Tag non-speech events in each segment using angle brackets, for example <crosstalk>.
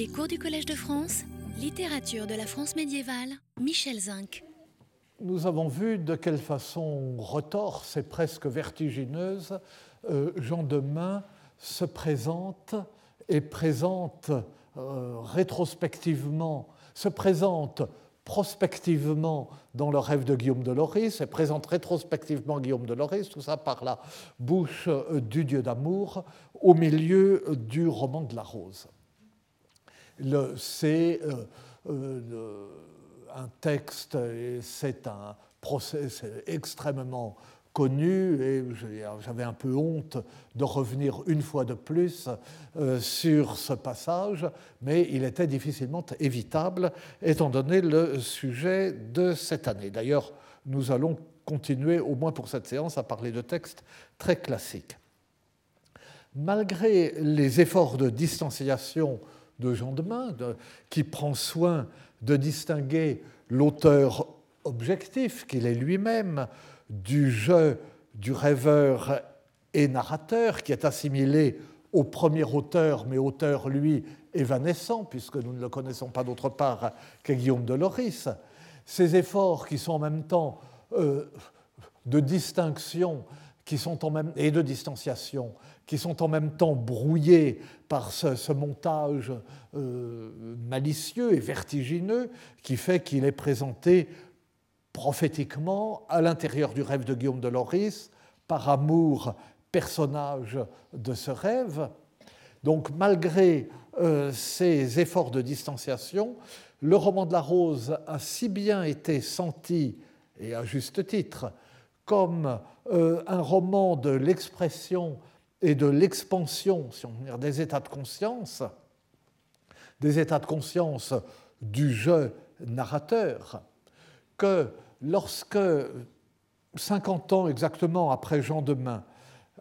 Les cours du Collège de France, littérature de la France médiévale, Michel Zinc. Nous avons vu de quelle façon retorse et presque vertigineuse euh, Jean de Main se présente et présente euh, rétrospectivement, se présente prospectivement dans le rêve de Guillaume de Loris et présente rétrospectivement Guillaume de Loris, tout ça par la bouche euh, du dieu d'amour au milieu du roman de la rose. C'est euh, un texte, c'est un procès extrêmement connu et j'avais un peu honte de revenir une fois de plus euh, sur ce passage, mais il était difficilement évitable étant donné le sujet de cette année. D'ailleurs, nous allons continuer, au moins pour cette séance, à parler de textes très classiques. Malgré les efforts de distanciation de Jean de Main, qui prend soin de distinguer l'auteur objectif qu'il est lui-même du jeu du rêveur et narrateur qui est assimilé au premier auteur, mais auteur, lui, évanescent, puisque nous ne le connaissons pas d'autre part que Guillaume de Loris. Ces efforts qui sont en même temps euh, de distinction qui sont en même, et de distanciation, qui sont en même temps brouillés par ce, montage euh, malicieux et vertigineux qui fait qu'il est présenté prophétiquement à l'intérieur du rêve de Guillaume de Loris, par amour personnage de ce rêve. Donc malgré euh, ces efforts de distanciation, le roman de la rose a si bien été senti, et à juste titre, comme euh, un roman de l'expression et de l'expansion si on dire, des états de conscience, des états de conscience du jeu narrateur, que lorsque, 50 ans exactement après Jean de Main,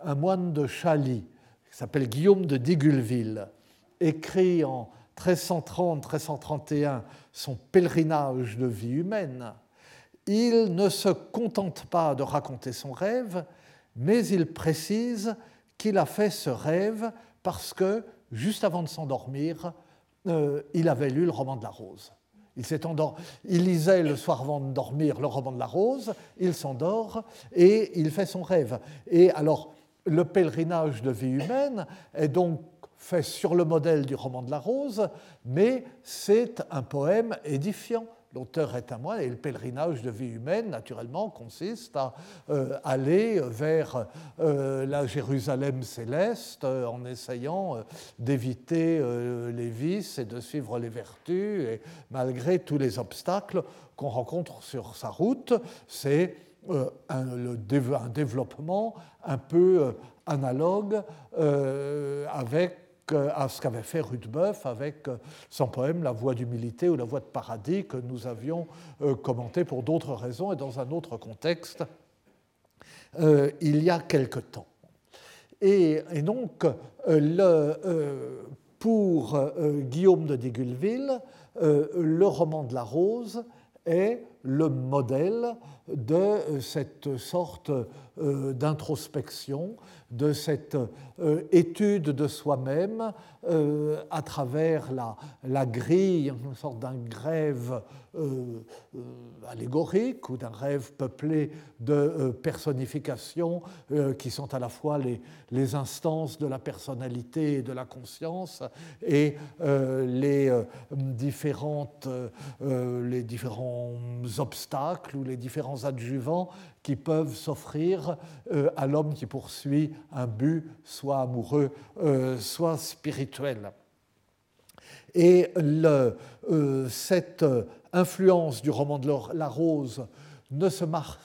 un moine de Chaly, qui s'appelle Guillaume de Digulville, écrit en 1330-1331 son pèlerinage de vie humaine, il ne se contente pas de raconter son rêve, mais il précise qu'il a fait ce rêve parce que, juste avant de s'endormir, euh, il avait lu le roman de la rose. Il, il lisait le soir avant de dormir le roman de la rose, il s'endort et il fait son rêve. Et alors, le pèlerinage de vie humaine est donc fait sur le modèle du roman de la rose, mais c'est un poème édifiant L'auteur est à moi et le pèlerinage de vie humaine, naturellement, consiste à euh, aller vers euh, la Jérusalem céleste euh, en essayant d'éviter les vices et de suivre les vertus, et malgré tous les obstacles qu'on rencontre sur sa route, c'est un, un, développement un peu analogue avec à ce qu'avait fait Rudebeuf avec euh, son poème La voie d'humilité ou La voie de paradis que nous avions euh, commenté pour d'autres raisons et dans un autre contexte euh, il y a quelque temps. Et, donc, pour Guillaume de Digulville, le roman de la rose est le modèle de cette sorte d'introspection de cette euh, étude de soi-même euh, à travers la, grille, une sorte d'un euh, allégorique ou d'un rêve peuplé de personnifications qui sont à la fois les, les, instances de la personnalité et de la conscience et les, différentes, les différents obstacles ou les différents adjuvants qui peuvent s'offrir euh, à l'homme qui poursuit un but, soit amoureux, euh, soit spirituel. Et euh, cette influence du roman de la rose ne se marque,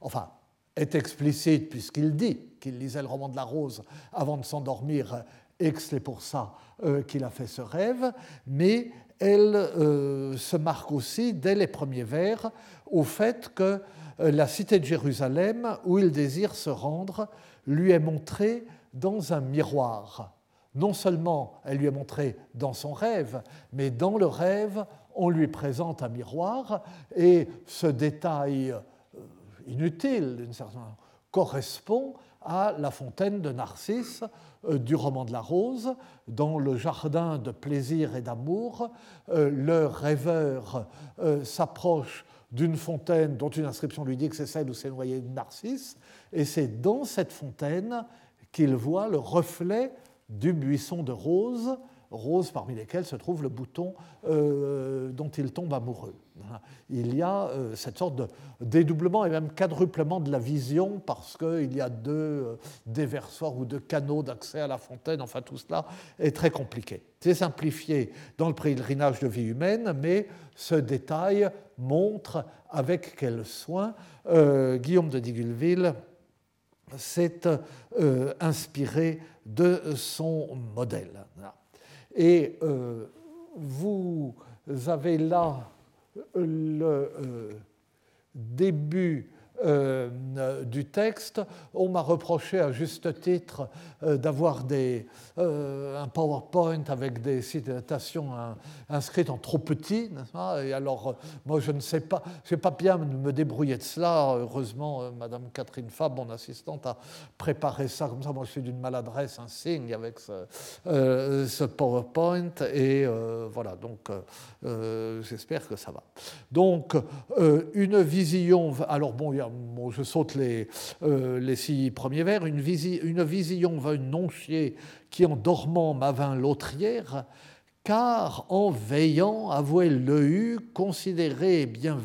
enfin, est explicite puisqu'il dit qu'il lisait le roman de la rose avant de s'endormir et que c'est pour ça qu'il a fait ce rêve, mais elle se marque aussi dès les premiers vers au fait que euh, la cité de Jérusalem, où il désire se rendre, lui est montrée dans un miroir. Non seulement elle lui est montrée dans son rêve, mais dans le rêve, on lui présente un miroir, et ce détail euh, inutile, d'une certaine correspond à la fontaine de Narcisse euh, du roman de la rose, dans le jardin de plaisir et d'amour. Euh, le rêveur euh, s'approche d'une fontaine dont une inscription lui dit que c'est celle où s'est noyé Narcisse, et c'est dans cette fontaine qu'il voit le reflet du buisson de roses roses parmi lesquelles se trouve le bouton il tombe amoureux. Il y a euh, cette sorte de dédoublement et même quadruplement de la vision parce qu'il y a deux euh, déversoirs ou deux canaux d'accès à la fontaine. Enfin, tout cela est très compliqué. C'est simplifié dans le pèlerinage de vie humaine, mais ce détail montre avec quel soin Guillaume de Digulville s'est inspiré de son modèle. Et euh, vous avez là le euh, début euh, du texte. On m'a reproché à juste titre euh, d'avoir euh, un PowerPoint avec des citations inscrites en trop petit. Et alors, moi, je ne sais pas, je pas bien me débrouiller de cela. Heureusement, Madame Catherine Fab, mon assistante, a préparé ça comme ça. Moi, je suis d'une maladresse insigne avec ce, ce PowerPoint. Et voilà, donc j'espère que ça va. Donc, une vision. Alors, bon, il y a je saute les, euh, les six premiers vers, une, vision va une non-chier qui en dormant m'avint l'autrière, car en veillant avouait le eu, considéré et bien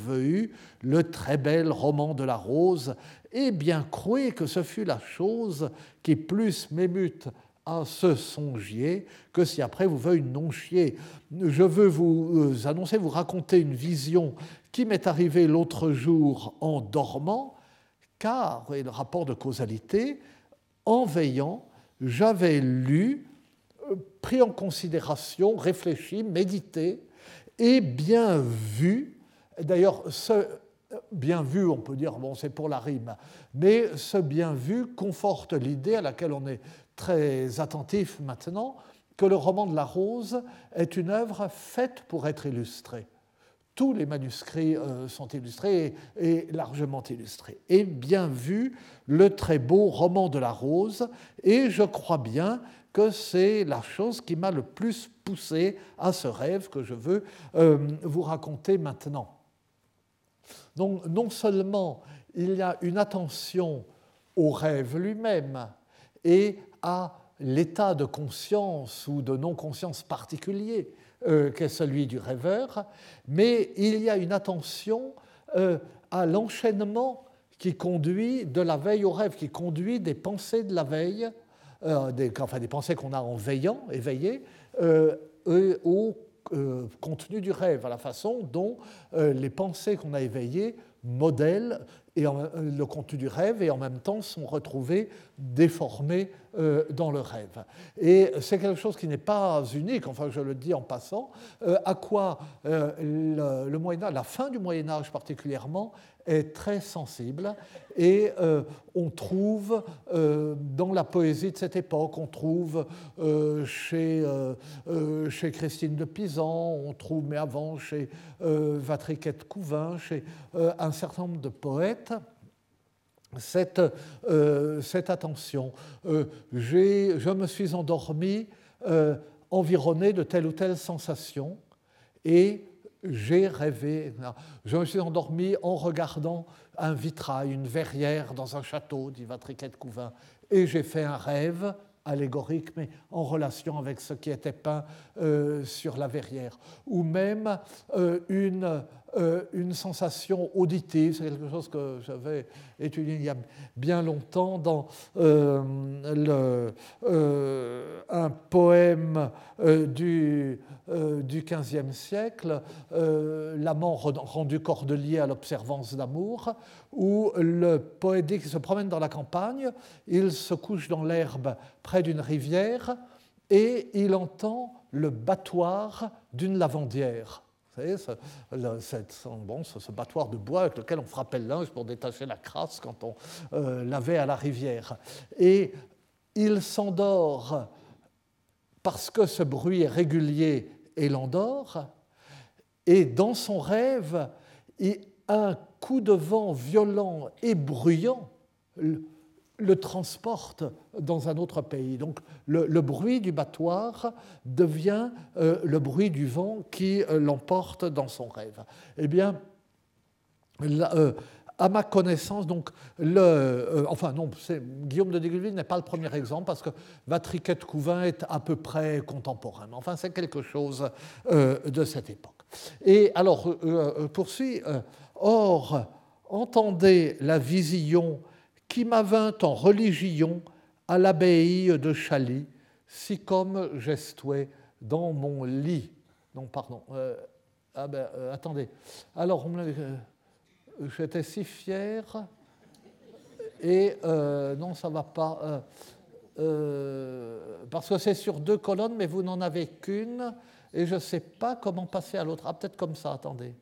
le très bel roman de la rose, et bien croyez que ce fut la chose qui plus m'émute à ce songier que si après vous veuillez non chier. Je veux vous euh, annoncer, vous raconter une vision qui m'est arrivée l'autre jour en dormant, car, et le rapport de causalité, en veillant, j'avais lu, euh, pris en considération, réfléchi, médité et bien vu, d'ailleurs, ce bien vu, on peut dire, bon, c'est pour la rime, mais ce bien vu conforte l'idée à laquelle on est très attentif maintenant, que le roman de la rose est une œuvre faite pour être illustrée. Tous les manuscrits euh, sont illustrés et, largement illustrés. Et bien vu le très beau roman de la rose, et je crois bien que c'est la chose qui m'a le plus poussé à ce rêve que je veux euh, vous raconter maintenant. Donc non seulement il y a une attention au rêve lui-même et à l'état de conscience ou de non-conscience particulier euh, qu'est celui du rêveur, mais il y a une attention euh, à l'enchaînement qui conduit de la veille au rêve, qui conduit des pensées de la veille, euh, enfin des pensées qu'on a en veillant, éveillé, au contenu du rêve, à la façon dont les pensées qu'on a éveillées modèlent et le contenu du rêve et en même temps sont retrouvés déformés euh, dans le rêve. Et c'est quelque chose qui n'est pas unique, enfin je le dis en passant, euh, à quoi euh, le, le Moyen Âge, la fin du Moyen Âge particulièrement, est très sensible et euh, on trouve euh, dans la poésie de cette époque, on trouve euh, chez, chez Christine de Pisan, on trouve, mais avant, chez Vatriquette Couvin, chez un certain nombre de poètes, cette, cette attention. je me suis endormi environné de telle ou telle sensation et j'ai rêvé. Je me suis endormi en regardant un vitrail, une verrière dans un château, dit Vatriquette Couvin, et j'ai fait un rêve allégorique, mais en relation avec ce qui était peint euh, sur la verrière. Ou même euh, une une sensation auditive, c'est quelque chose que j'avais étudié il y a bien longtemps dans euh, euh, un poème du, du XVe siècle, L'amant rendu cordelier à l'observance d'amour, où le qu'il se promène dans la campagne, il se couche dans l'herbe près d'une rivière et il entend le battoir d'une lavandière. Vous savez, ce, bon, ce, battoir de bois avec lequel on frappait le linge pour détacher la crasse quand on euh, lavait à la rivière. Et il s'endort parce que ce bruit est régulier et l'endort. Et dans son rêve, un coup de vent violent et bruyant le transporte dans un autre pays. Donc le, bruit du battoir devient euh, le bruit du vent qui euh, l'emporte dans son rêve. Eh bien, euh, à ma connaissance, donc, le, enfin non, Guillaume de Dégulville n'est pas le premier exemple parce que Vatriquet de Couvain est à peu près contemporain. Enfin, c'est quelque chose de cette époque. Et alors, poursuit, or, entendez la vision qui m'avint en religion à l'abbaye de Chaly, si comme j'estuais dans mon lit. Non, pardon. Euh, ah ben, euh, attendez. Alors, euh, j'étais si fier. Et non, ça ne va pas. parce que c'est sur deux colonnes, mais vous n'en avez qu'une. Et je ne sais pas comment passer à l'autre. Ah, peut-être comme ça, attendez.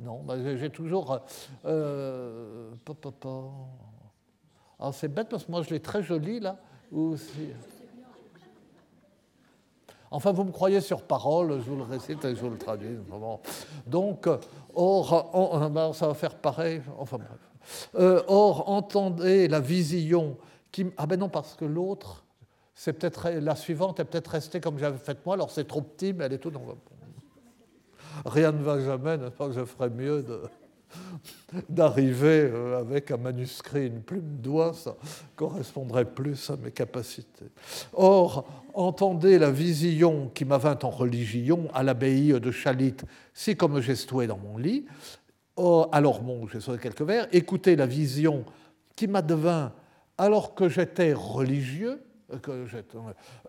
Non, bah, j'ai toujours. Euh, Alors c'est bête parce que moi je l'ai très joli là. Enfin, vous me croyez sur parole, je vous le récite et je vous le traduis. Donc, or, ben, ça va faire pareil. Enfin bref. Euh, or, entendez la vision qui. Ah ben non, parce que l'autre, c'est peut-être la suivante est peut-être restée comme j'avais fait moi. Alors c'est trop petit, mais elle est tout. dans rien ne va jamais, n'est-ce pas que je ferais mieux d'arriver euh, avec un manuscrit, une plume d'oie, ça correspondrait plus à mes capacités. Or, entendez la vision qui m'avint en religion à l'abbaye de Chalit, si comme j'estouais dans mon lit. alors, bon, j'ai sauté quelques vers. Écoutez la vision qui m'advint alors que j'étais religieux, que j'étais,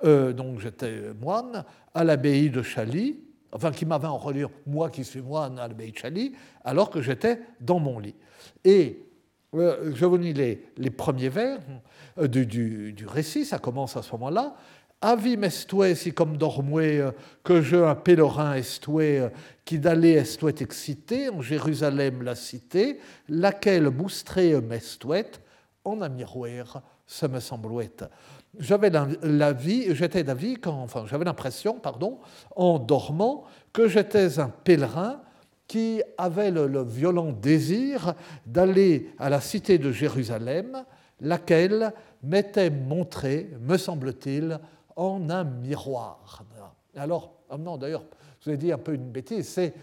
euh, donc j'étais moine, à l'abbaye de Chalit, enfin qui m'avait en relire, moi qui suis moine à Chali, alors que j'étais dans mon lit. Et euh, je vous lis les, les premiers vers euh, du, du, récit, ça commence à ce moment-là. Avim estoué, si comme dormoué, euh, que je, un pèlerin estoué, qui d'aller estouet excité, en Jérusalem la cité, laquelle boustré m'estouette, en amirouer, ce me semblait j'avais j'étais d'avis, enfin j'avais l'impression, pardon, en dormant, que j'étais un pèlerin qui avait le, violent désir d'aller à la cité de Jérusalem, laquelle m'était montrée, me semble-t-il, en un miroir. Alors, ah non, d'ailleurs, je vous ai dit un peu une bêtise, c'est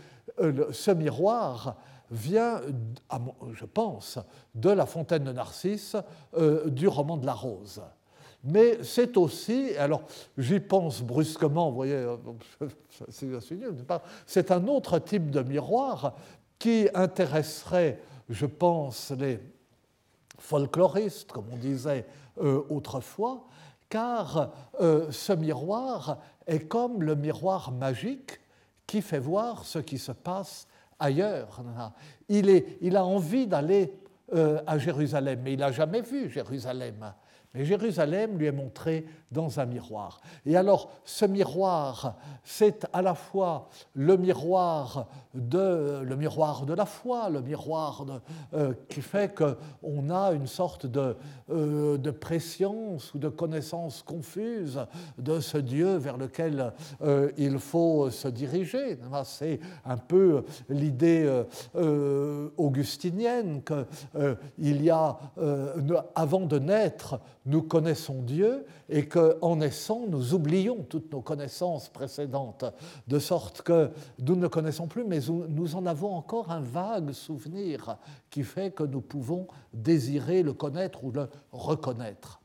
euh, ce miroir vient, je pense, de la fontaine de Narcisse euh, du roman de la Rose mais c'est aussi, alors j'y pense brusquement, vous voyez, euh, <laughs> c'est un autre type de miroir qui intéresserait, je pense, les folkloristes, comme on disait euh, autrefois, car euh, ce miroir est comme le miroir magique qui fait voir ce qui se passe ailleurs. Il, il a envie d'aller à Jérusalem, mais il n'a jamais vu Jérusalem. Mais Jérusalem lui est montré dans un miroir. Et alors, ce miroir, c'est à la fois le miroir de, le miroir de la foi, le miroir euh, qui fait qu'on a une sorte de, euh, de préscience ou de connaissance confuse de ce Dieu vers lequel euh, il faut se diriger. C'est un peu l'idée augustinienne qu'il y a, avant de naître, nous connaissons Dieu et qu'en naissant, nous oublions toutes nos connaissances précédentes, de sorte que nous ne connaissons plus, mais nous en avons encore un vague souvenir qui fait que nous pouvons désirer le connaître ou le reconnaître.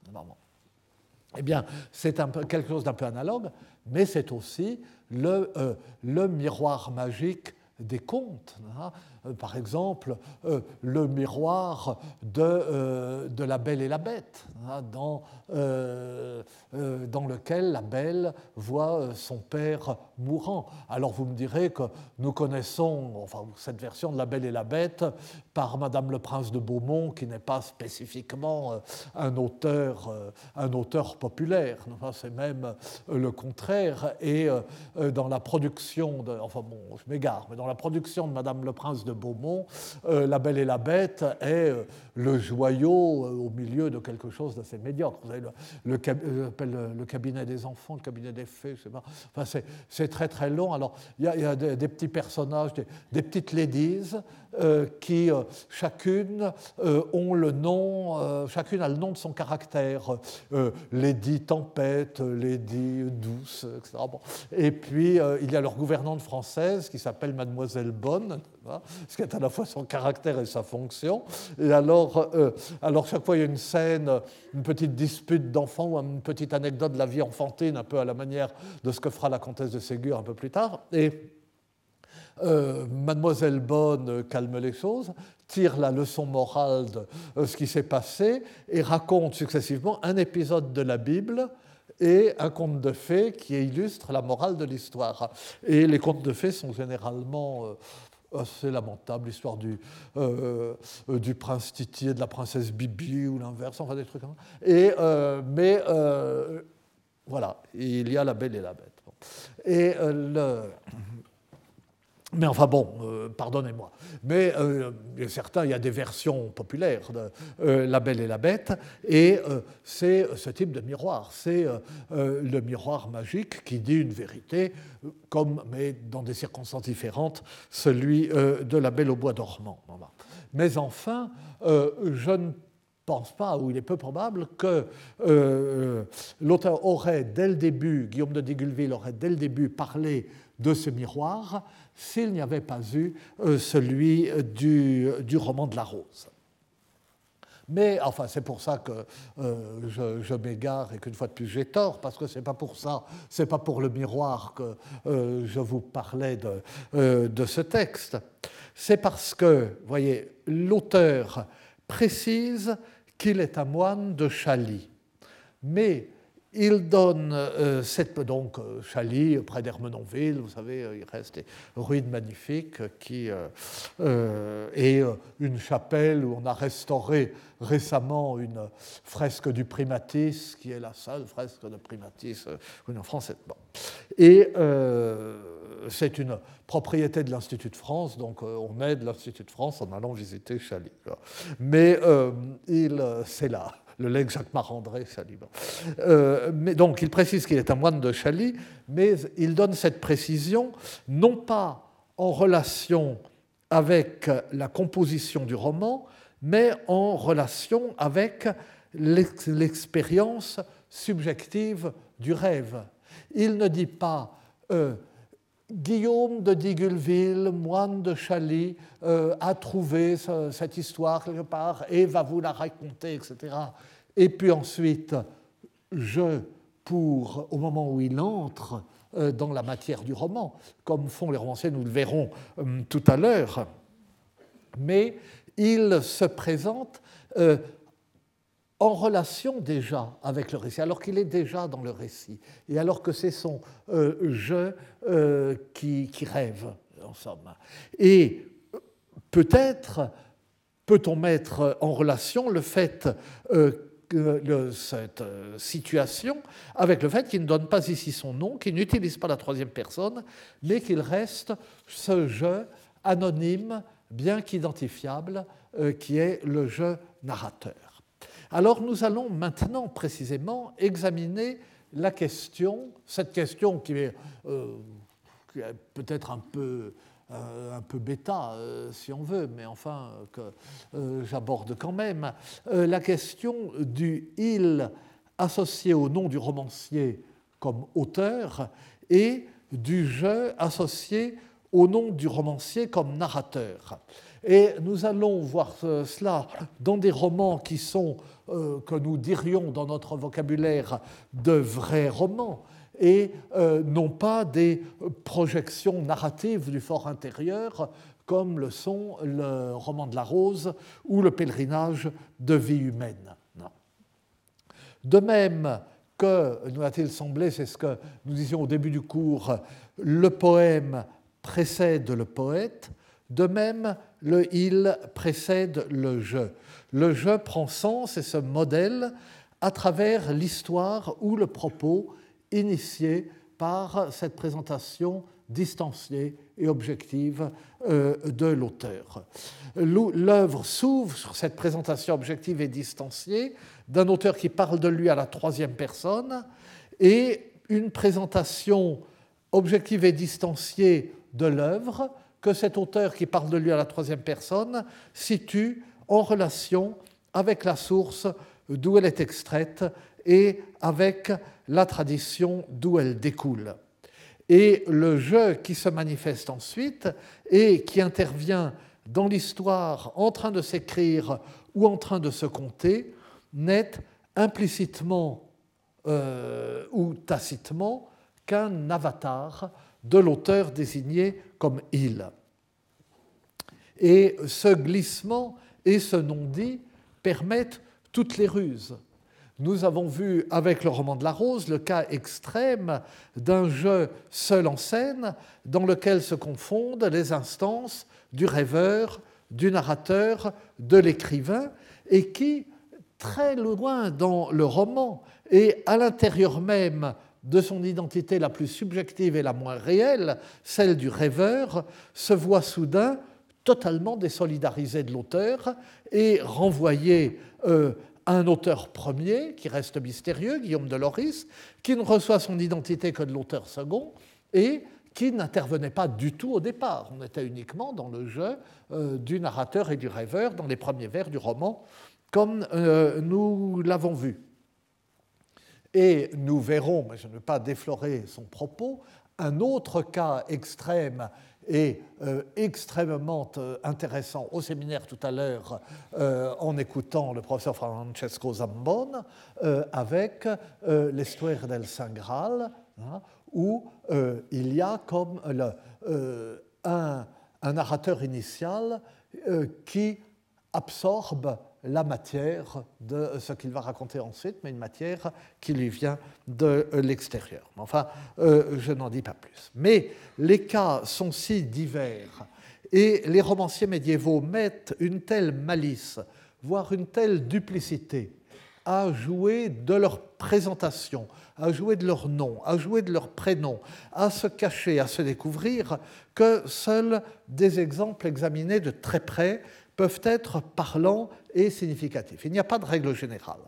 Eh bien, c'est quelque chose d'un peu analogue, mais c'est aussi le, euh, miroir magique des contes. Hein. Euh, par exemple, euh, le miroir de, euh, de, La Belle et la Bête, hein, dans, dans lequel la Belle voit son père mourant. Alors vous me direz que nous connaissons enfin, cette version de La Belle et la Bête par Madame le Prince de Beaumont, qui n'est pas spécifiquement un auteur, un auteur populaire. C'est même le contraire. Et dans la production, de, enfin bon, je mais dans la production de Madame le Prince de Beaumont, La Belle et la Bête est le joyau au milieu de quelque chose d'assez médiocre. Vous avez le, le, le, cabinet des enfants, le cabinet des fées, pas. Enfin, c'est très très long. Alors, il y a, des, petits personnages, des, petites ladies qui chacune ont le nom, chacune a le nom de son caractère. Lady Tempête, Lady Douce, etc. Et puis, il y a leur gouvernante française qui s'appelle Mademoiselle Bonne, ce qui est à la fois son caractère et sa fonction. Et alors, euh, alors chaque fois il y a une scène, une petite dispute d'enfant ou une petite anecdote de la vie enfantine, un peu à la manière de ce que fera la comtesse de Ségur un peu plus tard. Et euh, Mademoiselle Bonne calme les choses, tire la leçon morale de euh, ce qui s'est passé et raconte successivement un épisode de la Bible et un conte de fées qui illustre la morale de l'histoire. Et les contes de fées sont généralement assez lamentable, l'histoire du, euh, euh, du prince Titi et de la princesse Bibi ou l'inverse, enfin des trucs comme ça. Et, euh, mais voilà, il y a la belle et la bête. Et le, mais enfin bon, euh, pardonnez-moi. Mais euh, certains, il y a des versions populaires de euh, La Belle et la Bête, et c'est ce type de miroir. C'est le miroir magique qui dit une vérité, comme, mais dans des circonstances différentes, celui de La Belle au bois dormant. Mais enfin, je ne pense pas, ou il est peu probable, que l'auteur aurait dès le début, Guillaume de Digulville aurait dès le début parlé de ce miroir s'il n'y avait pas eu euh, celui du, du, roman de la rose. Mais enfin, c'est pour ça que euh, je, m'égare et qu'une fois de plus j'ai tort, parce que c'est pas pour ça, c'est pas pour le miroir que euh, je vous parlais de, ce texte. C'est parce que, voyez, l'auteur précise qu'il est un moine de Chaly. Mais il donne euh, cette, donc euh, Chaly, près d'Hermenonville, vous savez, euh, il reste des ruines magnifiques qui, et une chapelle où on a restauré récemment une fresque du Primatis, qui est la seule fresque de Primatis en France. Bon. Et c'est une propriété de l'Institut de France, donc on aide l'Institut de France en allant visiter Chaly. Mais il, c'est là le legs Jacques Marandré, Chaly. Euh, donc, il précise qu'il est un moine de Chaly, mais il donne cette précision non pas en relation avec la composition du roman, mais en relation avec l'expérience subjective du rêve. Il ne dit pas euh, Guillaume de Digulville, moine de Chaly, euh, a trouvé cette histoire quelque part et va vous la raconter, etc. Et puis ensuite, je, pour, au moment où il entre euh, dans la matière du roman, comme font les romanciers, nous le verrons euh, tout à l'heure, mais il se présente en relation déjà avec le récit, alors qu'il est déjà dans le récit, et alors que c'est son euh, je euh, qui, rêve, en somme. Et peut-être peut-on mettre en relation le fait euh, cette situation avec le fait qu'il ne donne pas ici son nom, qu'il n'utilise pas la troisième personne, mais qu'il reste ce je anonyme, bien qu'identifiable, qui est le je narrateur. Alors nous allons maintenant précisément examiner la question, cette question qui est, euh, peut-être un peu, euh, un peu bêta, euh, si on veut, mais enfin que j'aborde quand même, la question du il associé au nom du romancier comme auteur et du je associé au nom du romancier comme narrateur. Et nous allons voir cela dans des romans qui sont, que nous dirions dans notre vocabulaire, de vrais romans, et euh, non pas des projections narratives du fort intérieur, comme le sont le roman de la rose ou le pèlerinage de vie humaine. De même que, nous a-t-il semblé, c'est ce que nous disions au début du cours, le poème précède le poète, de même, le il précède le je. Le je prend sens et se modèle à travers l'histoire ou le propos initié par cette présentation distanciée et objective euh, de l'auteur. L'œuvre s'ouvre sur cette présentation objective et distanciée d'un auteur qui parle de lui à la troisième personne et une présentation objective et distanciée de l'œuvre que cet auteur qui parle de lui à la troisième personne situe en relation avec la source d'où elle est extraite et avec la tradition d'où elle découle. Et le jeu qui se manifeste ensuite et qui intervient dans l'histoire en train de s'écrire ou en train de se compter n'est implicitement euh, ou tacitement qu'un avatar de l'auteur désigné comme il. Et ce glissement et ce non-dit permettent toutes les ruses. Nous avons vu avec le roman de la Rose le cas extrême d'un jeu seul en scène dans lequel se confondent les instances du rêveur, du narrateur, de l'écrivain, et qui, très loin dans le roman et à l'intérieur même de son identité la plus subjective et la moins réelle, celle du rêveur, se voit soudain totalement désolidarisé de l'auteur et renvoyé euh, à un auteur premier qui reste mystérieux, Guillaume de Loris, qui ne reçoit son identité que de l'auteur second et qui n'intervenait pas du tout au départ. On était uniquement dans le jeu euh, du narrateur et du rêveur dans les premiers vers du roman, comme euh, nous l'avons vu. Et nous verrons, mais je ne veux pas déflorer son propos, un autre cas extrême et euh, extrêmement euh, intéressant au séminaire tout à l'heure euh, en écoutant le professeur Francesco Zambon avec l'Histoire del Saint Graal, hein, où il y a comme un, un, narrateur initial qui absorbe la matière de ce qu'il va raconter ensuite, mais une matière qui lui vient de l'extérieur. Enfin, euh, je n'en dis pas plus. Mais les cas sont si divers et les romanciers médiévaux mettent une telle malice, voire une telle duplicité à jouer de leur présentation, à jouer de leur nom, à jouer de leur prénom, à se cacher, à se découvrir, que seuls des exemples examinés de très près peuvent être parlants et significatifs. Il n'y a pas de règle générale.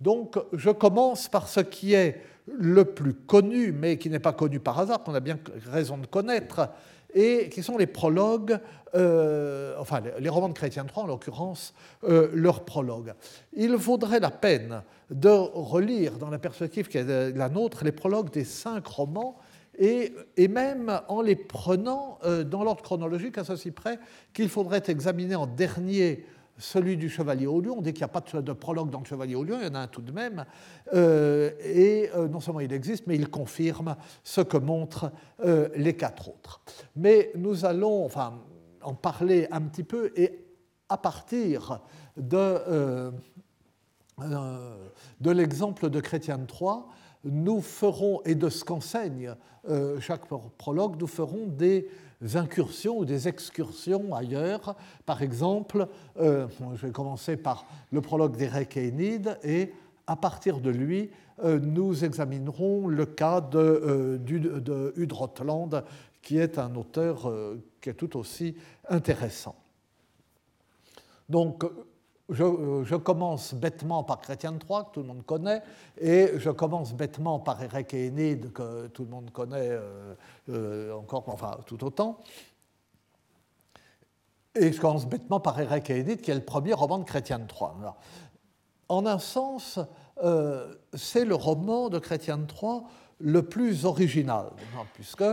Donc je commence par ce qui est le plus connu, mais qui n'est pas connu par hasard, qu'on a bien raison de connaître, et qui sont les prologues, euh, enfin les romans de Chrétien III en l'occurrence, euh, leurs prologues. Il vaudrait la peine de relire dans la perspective qui est la nôtre les prologues des cinq romans et, même en les prenant euh, dans l'ordre chronologique à ceci près qu'il faudrait examiner en dernier celui du Chevalier au Lion. On dit qu'il n'y a pas de prologue dans le Chevalier au Lion, il y en a un tout de même. Euh, et euh, non seulement il existe, mais il confirme ce que montrent les quatre autres. Mais nous allons enfin, en parler un petit peu et à partir de, de l'exemple de Chrétien III, nous ferons, et de ce qu'enseigne euh, chaque prologue, nous ferons des incursions ou des excursions ailleurs. Par exemple, euh, je vais commencer par le prologue d'Eric Enid, et à partir de lui, euh, nous examinerons le cas de, Udrotland, qui est un auteur qui est tout aussi intéressant. Donc, euh, je, commence bêtement par Chrétien III, que tout le monde connaît, et je commence bêtement par Érec et Énide, que tout le monde connaît euh, euh, encore, enfin tout autant. Et je commence bêtement par Érec et Énide, qui est le premier roman de Chrétien III. en un sens, c'est le roman de Chrétien III le plus original, puisque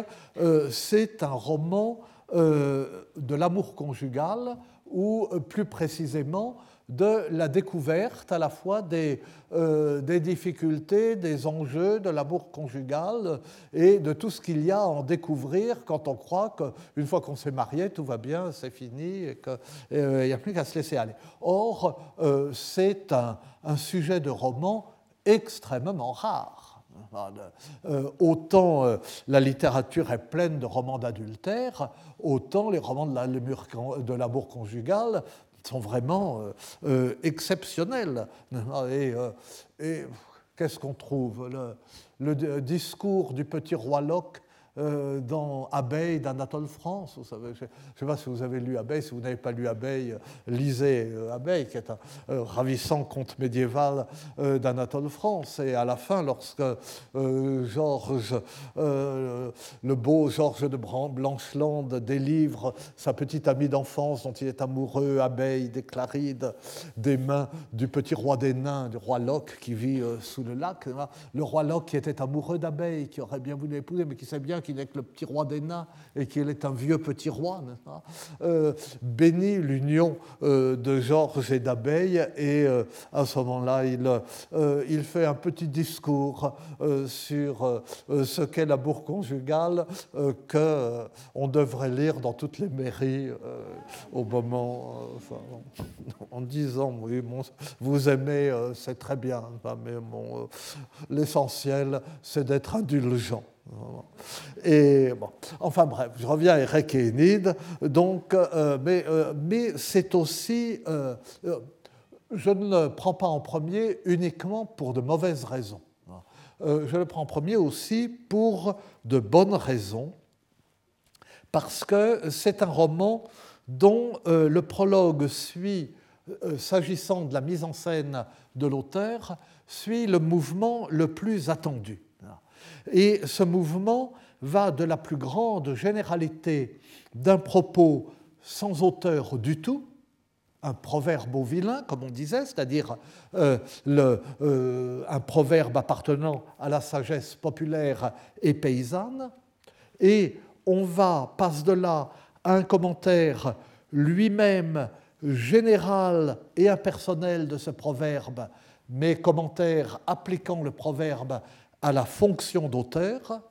c'est un roman de l'amour conjugal, ou plus précisément de la découverte à la fois des, euh, des, difficultés, des enjeux de l'amour conjugal et de tout ce qu'il y a à en découvrir quand on croit qu'une fois qu'on s'est marié, tout va bien, c'est fini et qu'il euh, n'y a plus qu'à se laisser aller. Or, euh, c'est un, sujet de roman extrêmement rare. autant la littérature est pleine de romans d'adultère, autant les romans de l'amour conjugal sont vraiment euh, euh, exceptionnels. <laughs> Et, euh, et, qu'est-ce qu'on trouve? Le, discours du petit roi Locke euh, dans Abeille d'Anatole France. Je ne sais pas si vous avez lu Abeille, si vous n'avez pas lu Abeille, lisez euh, Abeille, qui est un euh, ravissant conte médiéval d'Anatole France. Et à la fin, lorsque Georges, le beau Georges de Blancheland délivre sa petite amie d'enfance dont il est amoureux, Abeille des Clarides, des mains du petit roi des nains, du roi Locke qui vit sous le lac, le roi Locke qui était amoureux d'Abeille, qui aurait bien voulu l'épouser, mais qui sait bien qu'il n'est que le petit roi des nains et qu'il est un vieux petit roi, euh, bénit l'union euh, de Georges et d'Abeille et euh, à ce moment-là, il, fait un petit discours sur ce qu'est l'amour conjugal que on devrait lire dans toutes les mairies au moment, en disant oui, vous aimez, c'est très bien, mais l'essentiel, c'est d'être indulgent. Enfin bref, je reviens à Eric et Enid. Euh, mais, euh, mais c'est aussi, euh, je ne le prends pas en premier uniquement pour de mauvaises raisons. je le prends en premier aussi pour de bonnes raisons, parce que c'est un roman dont le prologue suit, s'agissant de la mise en scène de l'auteur, suit le mouvement le plus attendu. Et ce mouvement va de la plus grande généralité d'un propos sans auteur du tout, un proverbe au vilain, comme on disait, c'est-à-dire euh, euh, un proverbe appartenant à la sagesse populaire et paysanne, et on va, passe de là à un commentaire lui-même général et impersonnel de ce proverbe, mais commentaire appliquant le proverbe à la fonction d'auteur,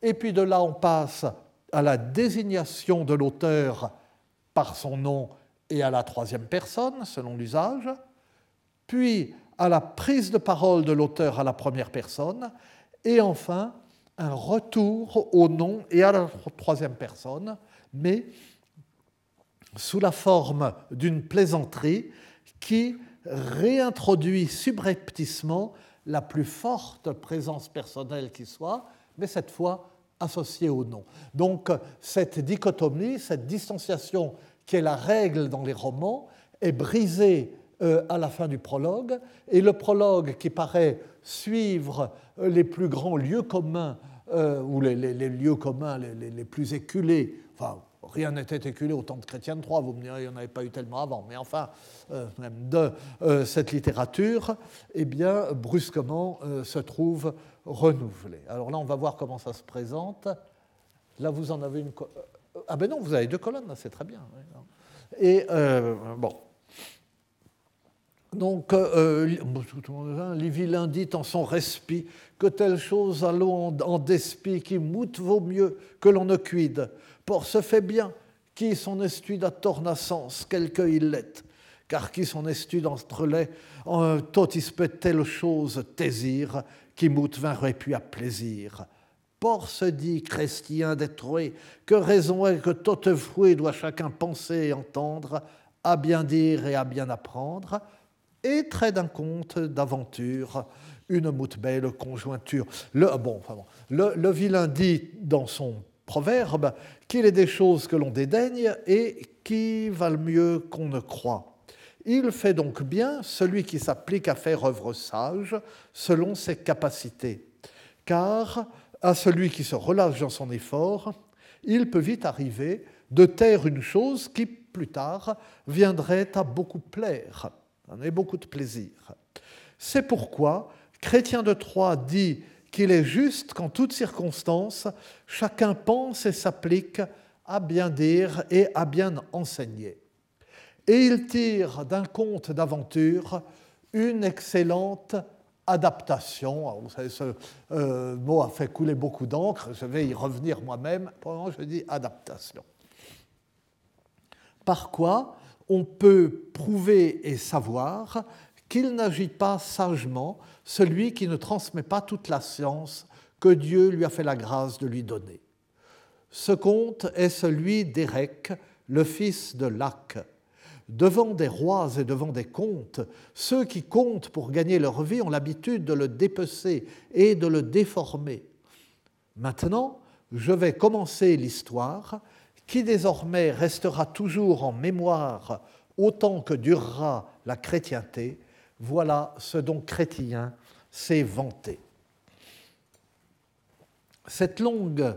et puis de là on passe à la désignation de l'auteur par son nom et à la troisième personne, selon l'usage, puis à la prise de parole de l'auteur à la première personne, et enfin un retour au nom et à la troisième personne, mais sous la forme d'une plaisanterie qui réintroduit subrepticement la plus forte présence personnelle qui soit, mais cette fois associée au nom. Donc cette dichotomie, cette distanciation qui est la règle dans les romans, est brisée euh, à la fin du prologue, et le prologue qui paraît suivre euh, les plus grands lieux communs, euh, ou les, lieux communs les, les, plus éculés, enfin rien n'était éculé au temps de Chrétien Troyes, vous me direz, il n'y en avait pas eu tellement avant, mais enfin, euh, même de euh, cette littérature, eh bien, brusquement euh, se trouve renouvelée. Alors là, on va voir comment ça se présente. Là, vous en avez une. Ah ben non, vous avez deux colonnes, c'est très bien. Et bon. Donc, euh, vilains dit en son respi que telle chose allons en, despi qui moute vaut mieux que l'on ne cuide. Pour se fait bien, qui son estude à tornascence, quelque l'est, car qui son estude entre les, en peut telle chose taisir, qui moute vingt puis à plaisir. Por se dit, chrétien détruit, que raison est que toute fouet doit chacun penser et entendre, à bien dire et à bien apprendre, et trait d'un conte d'aventure, une moute belle conjointure. Le, bon, le vilain dit dans son proverbe qu'il est des choses que l'on dédaigne et qui valent mieux qu'on ne croit. Il fait donc bien celui qui s'applique à faire œuvre sage selon ses capacités, car à celui qui se relâche dans son effort, il peut vite arriver de taire une chose qui, plus tard, viendrait à beaucoup plaire, en beaucoup de plaisir. C'est pourquoi Chrétien de Troyes dit qu'il est juste qu'en toutes circonstances, chacun pense et s'applique à bien dire et à bien enseigner. Et il tire d'un conte d'aventure une excellente adaptation. vous savez, ce euh, mot a fait couler beaucoup d'encre, je vais y revenir moi-même. Pour je dis adaptation. Par quoi on peut prouver et savoir qu'il n'agit pas sagement celui qui ne transmet pas toute la science que Dieu lui a fait la grâce de lui donner. Ce conte est celui d'Érec, le fils de Lac, devant des rois et devant des comtes, ceux qui comptent pour gagner leur vie ont l'habitude de le dépecer et de le déformer. Maintenant, je vais commencer l'histoire qui désormais restera toujours en mémoire autant que durera la chrétienté. Voilà ce dont Chrétien s'est vanté. Cette longue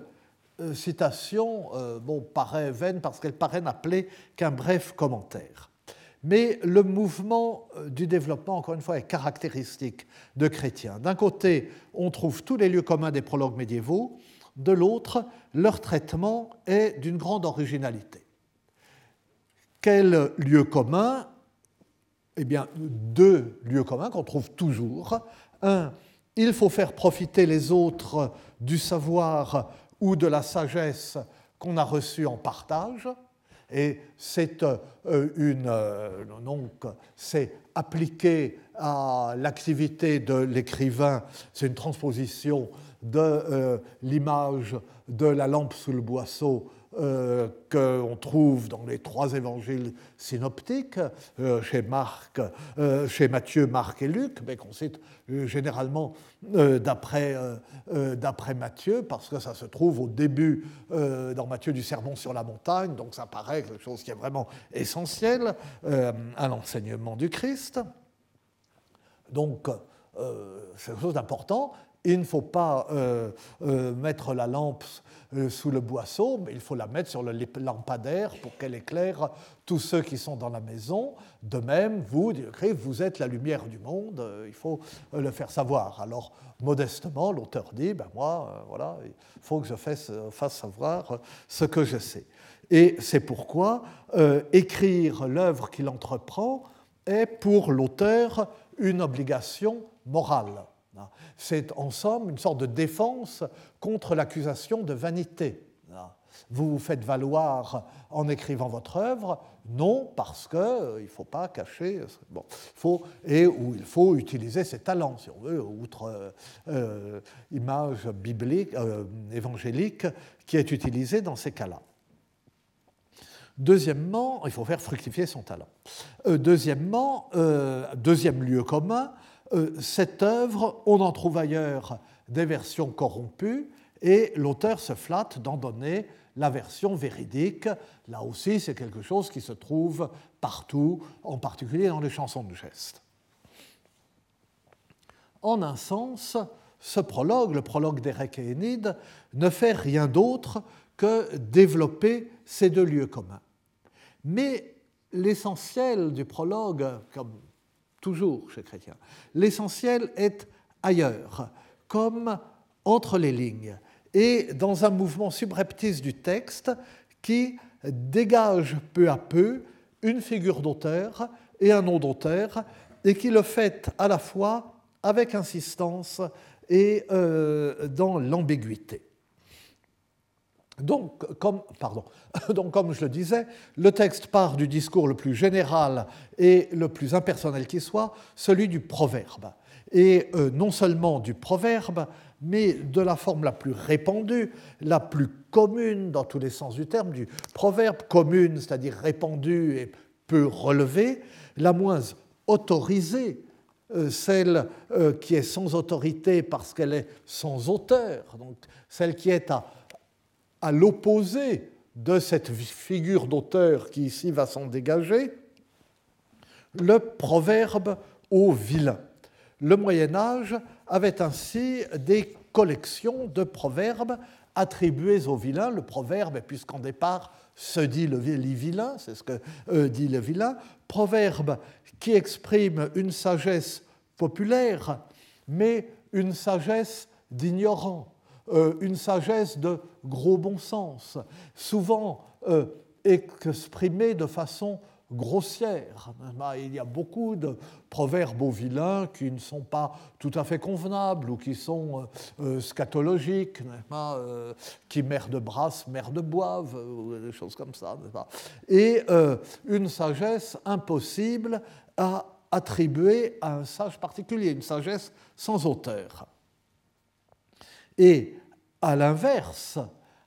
euh, citation euh, paraît vaine parce qu'elle paraît n'appeler qu'un bref commentaire. Mais le mouvement euh, du développement, encore une fois, est caractéristique de Chrétien. D'un côté, on trouve tous les lieux communs des prologues médiévaux, de l'autre, leur traitement est d'une grande originalité. Quel lieu commun Eh bien, deux lieux communs qu'on trouve toujours. Un, il faut faire profiter les autres du savoir ou de la sagesse qu'on a reçue en partage. Et c'est euh, une euh, donc c'est appliqué à l'activité de l'écrivain, c'est une transposition de euh, l'image de la lampe sous le boisseau euh, qu'on trouve dans les trois évangiles synoptiques, euh, chez, Marc, chez Matthieu, Marc et Luc, mais qu'on cite généralement d'après Matthieu, parce que ça se trouve au début dans Matthieu du Sermon sur la montagne, donc ça paraît quelque chose qui est vraiment essentiel à l'enseignement du Christ. Donc, c'est quelque chose d'important. Il ne faut pas euh, euh, mettre la lampe euh, sous le boisseau, mais il faut la mettre sur le lampadaire pour qu'elle éclaire tous ceux qui sont dans la maison. De même, vous, vous êtes la lumière du monde, il faut le faire savoir. Alors, modestement, l'auteur dit, ben moi, voilà, il faut que je fasse, savoir ce que je sais. Et c'est pourquoi écrire l'œuvre qu'il entreprend est pour l'auteur une obligation morale. C'est en somme une sorte de défense contre l'accusation de vanité. Vous vous faites valoir en écrivant votre œuvre Non, parce qu'il euh, ne faut pas cacher. Bon, faut, et où il faut utiliser ses talents, si on veut, outre euh, euh, image biblique, évangélique qui est utilisée dans ces cas-là. Deuxièmement, il faut faire fructifier son talent. deuxièmement, deuxième lieu commun, euh, cette œuvre, on en trouve ailleurs des versions corrompues, et l'auteur se flatte d'en donner la version véridique. Là aussi, c'est quelque chose qui se trouve partout, en particulier dans les chansons de geste. En un sens, ce prologue, le prologue d'Érec et Énide, ne fait rien d'autre que développer ces deux lieux communs. Mais l'essentiel du prologue, comme toujours chez Chrétien. L'essentiel est ailleurs, comme entre les lignes, et dans un mouvement subreptice du texte qui dégage peu à peu une figure d'auteur et un nom d'auteur, et qui le fait à la fois avec insistance et euh, dans l'ambiguïté. Donc comme, pardon, <laughs> donc, comme je le disais, le texte part du discours le plus général et le plus impersonnel qui soit, celui du proverbe. Et euh, non seulement du proverbe, mais de la forme la plus répandue, la plus commune dans tous les sens du terme, du proverbe commune, c'est-à-dire répandue et peu relevée, la moins autorisée, euh, celle euh, qui est sans autorité parce qu'elle est sans auteur, donc celle qui est à à l'opposé de cette figure d'auteur qui ici va s'en dégager, le proverbe au vilain. Le Moyen Âge avait ainsi des collections de proverbes attribués au vilain. Le proverbe, puisqu'en départ se dit le vilain, c'est ce que euh, dit le vilain, proverbe qui exprime une sagesse populaire, mais une sagesse d'ignorant, une sagesse de gros bon sens, souvent euh, exprimée de façon grossière. Il y a beaucoup de proverbes au vilain qui ne sont pas tout à fait convenables ou qui sont euh, scatologiques, qui mère de brasse, mère de boive, ou des choses comme ça. Et une sagesse impossible à attribuer à un sage particulier, une sagesse sans auteur. À l'inverse,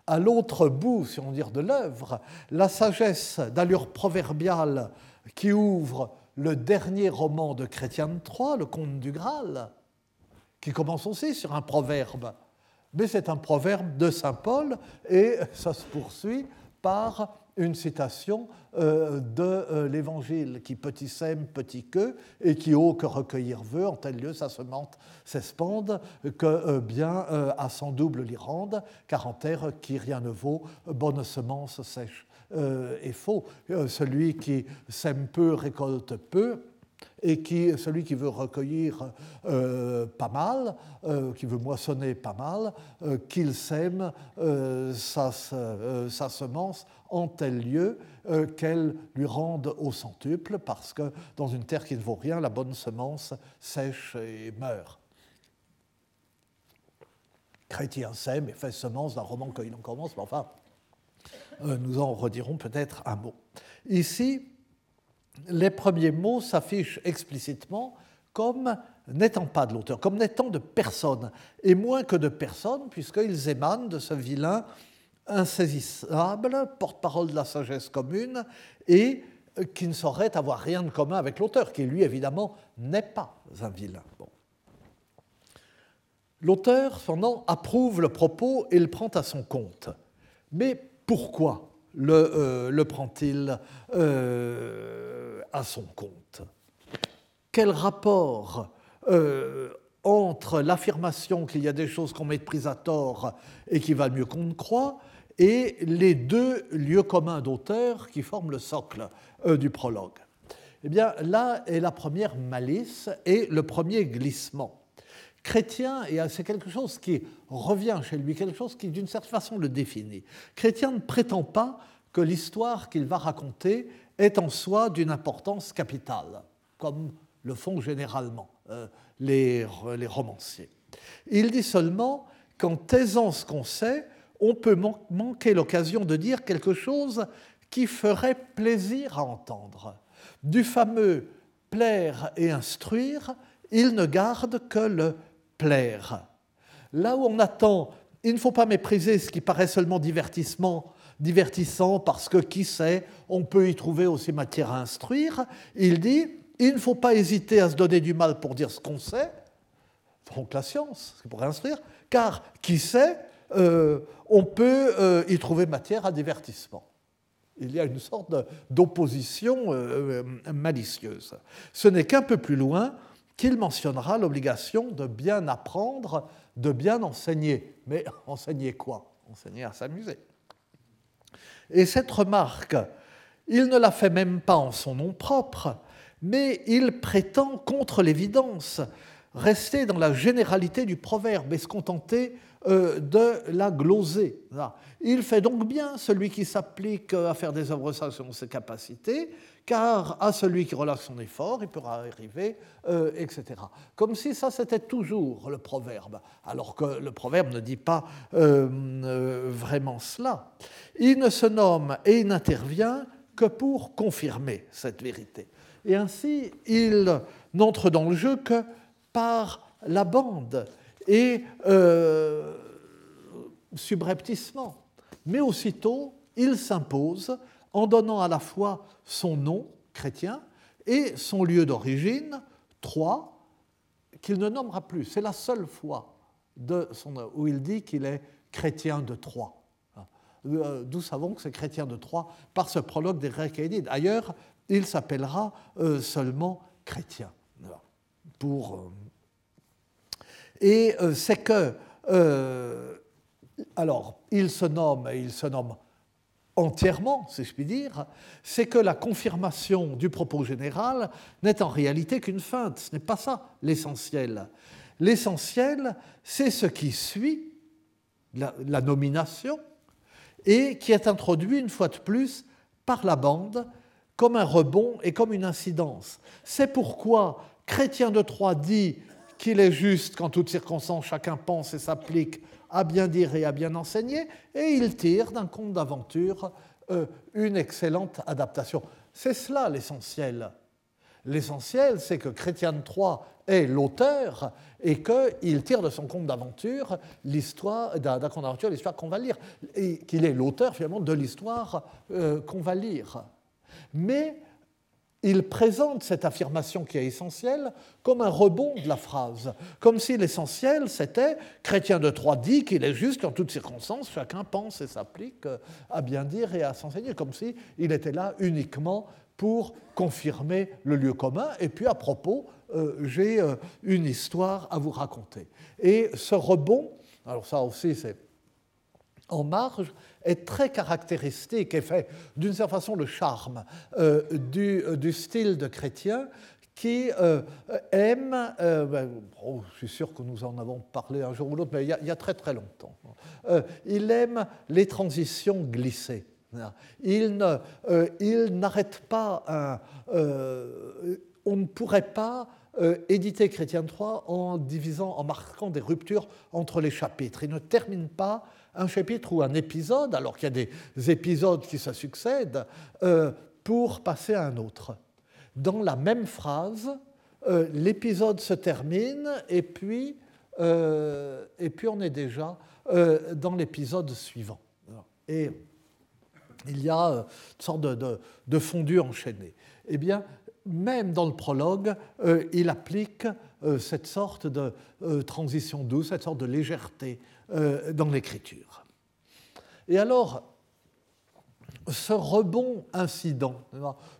à l'autre bout, si on dire, de l'œuvre, la sagesse d'allure proverbiale qui ouvre le dernier roman de Chrétien Troyes, le Conte du Graal, qui commence aussi sur un proverbe. Mais c'est un proverbe de Saint Paul et ça se poursuit par une citation euh, de euh, l'Évangile qui petit sème, petit que, et qui haut que recueillir veut, en tel lieu sa semence s'espande, que euh, bien à son double l'y rende, car en terre qui rien ne vaut, bonne semence sèche et faux. celui qui sème peu récolte peu, et qui, celui qui veut recueillir pas mal, qui veut moissonner pas mal, qu'il sème sa, semence en tel lieu qu'elle lui rende au centuple, parce que dans une terre qui ne vaut rien, la bonne semence sèche et meurt. Chrétien sème et fait semence d'un roman qu'il en commence, mais enfin, nous en redirons peut-être un mot. Ici, les premiers mots s'affichent explicitement comme n'étant pas de l'auteur, comme n'étant de personne, et moins que de personne, puisqu'ils émanent de ce vilain insaisissable, porte-parole de la sagesse commune, et qui ne saurait avoir rien de commun avec l'auteur, qui lui, évidemment, n'est pas un vilain. L'auteur, cependant, approuve le propos et le prend à son compte. Mais pourquoi le, euh, prend-il euh, à son compte? Quel rapport euh, entre l'affirmation qu'il y a des choses qu'on méprise à tort et qui valent mieux qu'on ne croit et les deux lieux communs d'auteur qui forment le socle du prologue Eh bien, là est la première malice et le premier glissement chrétien, et c'est quelque chose qui revient chez lui, quelque chose qui d'une certaine façon le définit. Chrétien ne prétend pas que l'histoire qu'il va raconter est en soi d'une importance capitale, comme le font généralement euh, les, romanciers. Il dit seulement qu'en taisant ce qu'on sait, on peut manquer l'occasion de dire quelque chose qui ferait plaisir à entendre. Du fameux plaire et instruire, il ne garde que le plaire. Là où on attend, il ne faut pas mépriser ce qui paraît seulement divertissement, divertissant parce que qui sait, on peut y trouver aussi matière à instruire. Il dit, il ne faut pas hésiter à se donner du mal pour dire ce qu'on sait, donc la science, c'est pour instruire, car qui sait, euh, on peut euh, y trouver matière à divertissement. Il y a une sorte d'opposition euh, malicieuse. Ce n'est qu'un peu plus loin qu'il mentionnera l'obligation de bien apprendre, de bien enseigner. Mais <laughs> enseigner quoi? Enseigner à s'amuser. Et cette remarque, il ne la fait même pas en son nom propre, mais il prétend contre l'évidence rester dans la généralité du proverbe et se contenter euh, de la gloser. Il fait donc bien celui qui s'applique à faire des œuvres sages selon ses capacités, car à celui qui relâche son effort, il pourra arriver, euh, etc. Comme si ça, c'était toujours le proverbe, alors que le proverbe ne dit pas euh, vraiment cela. Il ne se nomme et il n'intervient que pour confirmer cette vérité. Et ainsi, il n'entre dans le jeu que par la bande et euh, subrepticement. Mais aussitôt, il s'impose en donnant à la fois son nom chrétien et son lieu d'origine, Troyes, qu'il ne nommera plus. C'est la seule fois de son, où il dit qu'il est chrétien de Troyes. Euh, d'où savons que c'est chrétien de Troyes par ce prologue des et Ailleurs, il s'appellera euh, seulement chrétien. Pour, et euh, c'est que, euh, alors, il se nomme, et il se nomme entièrement, si je puis dire, c'est que la confirmation du propos général n'est en réalité qu'une feinte. Ce n'est pas ça l'essentiel. L'essentiel, c'est ce qui suit la, nomination et qui est introduit une fois de plus par la bande comme un rebond et comme une incidence. C'est pourquoi Chrétien de Troyes dit qu'il est juste qu'en toutes circonstances chacun pense et s'applique à bien dire et à bien enseigner, et il tire d'un conte d'aventure euh, une excellente adaptation. C'est cela l'essentiel. L'essentiel, c'est que Chrétien de Troyes est l'auteur et qu'il tire de son conte d'aventure l'histoire, qu'on va lire, et qu'il est l'auteur finalement de l'histoire euh, qu'on va lire. Mais il présente cette affirmation qui est essentielle comme un rebond de la phrase, comme si l'essentiel c'était Chrétien de Troyes dit qu'il est juste qu'en toutes circonstances chacun pense et s'applique à bien dire et à s'enseigner, comme si il était là uniquement pour confirmer le lieu commun. Et puis à propos, euh, j'ai euh, une histoire à vous raconter. Et ce rebond, alors ça aussi c'est en marge, est très caractéristique et fait d'une certaine façon le charme euh, euh, du, style de chrétien qui euh, aime, ben, oh, je suis sûr que nous en avons parlé un jour ou l'autre, mais il y, a, très très longtemps, il aime les transitions glissées. Il, n'arrête pas on ne pourrait pas éditer Chrétien 3 en divisant, en marquant des ruptures entre les chapitres. Il ne termine pas un chapitre ou un épisode, alors qu'il y a des épisodes qui se succèdent, euh, pour passer à un autre. Dans la même phrase, euh, l'épisode se termine et puis, euh, et puis on est déjà dans l'épisode suivant. Et il y a une sorte de, de, fondu enchaîné. Eh bien, même dans le prologue, il applique cette sorte de transition douce, cette sorte de légèreté dans l'écriture. Et alors, ce rebond incident,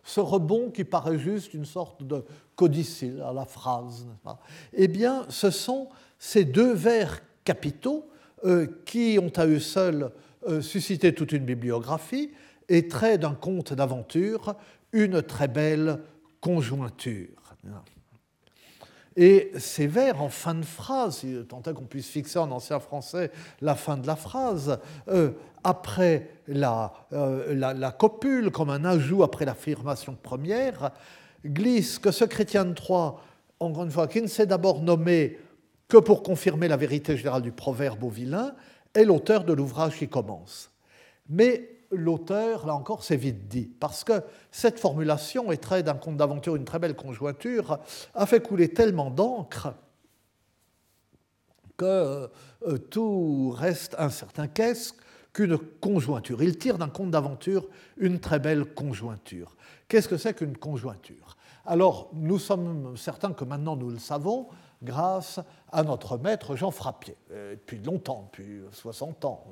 ce rebond qui paraît juste une sorte de codicile à la phrase, eh bien, ce sont ces deux vers capitaux euh, qui ont à eux seuls euh, suscité toute une bibliographie et trait d'un conte d'aventure une très belle conjointure. Et ces vers en fin de phrase, tant qu'on puisse fixer en ancien français la fin de la phrase, euh, après euh, la, la, copule, comme un ajout après l'affirmation première, glisse que ce chrétien de Troyes, encore une fois, qui ne s'est d'abord nommé que pour confirmer la vérité générale du proverbe au vilain, est l'auteur de l'ouvrage qui commence. Mais l'auteur, là encore, c'est vite dit, parce que cette formulation très d'un conte d'aventure, une très belle conjointure, a fait couler tellement d'encre que euh, tout reste incertain. Qu'est-ce qu'une conjointure Il tire d'un conte d'aventure une très belle conjointure. Qu'est-ce que c'est qu'une conjointure? Alors, nous sommes certains que maintenant nous le savons, grâce à notre maître Jean Frappier, euh, depuis longtemps, depuis 60 ans.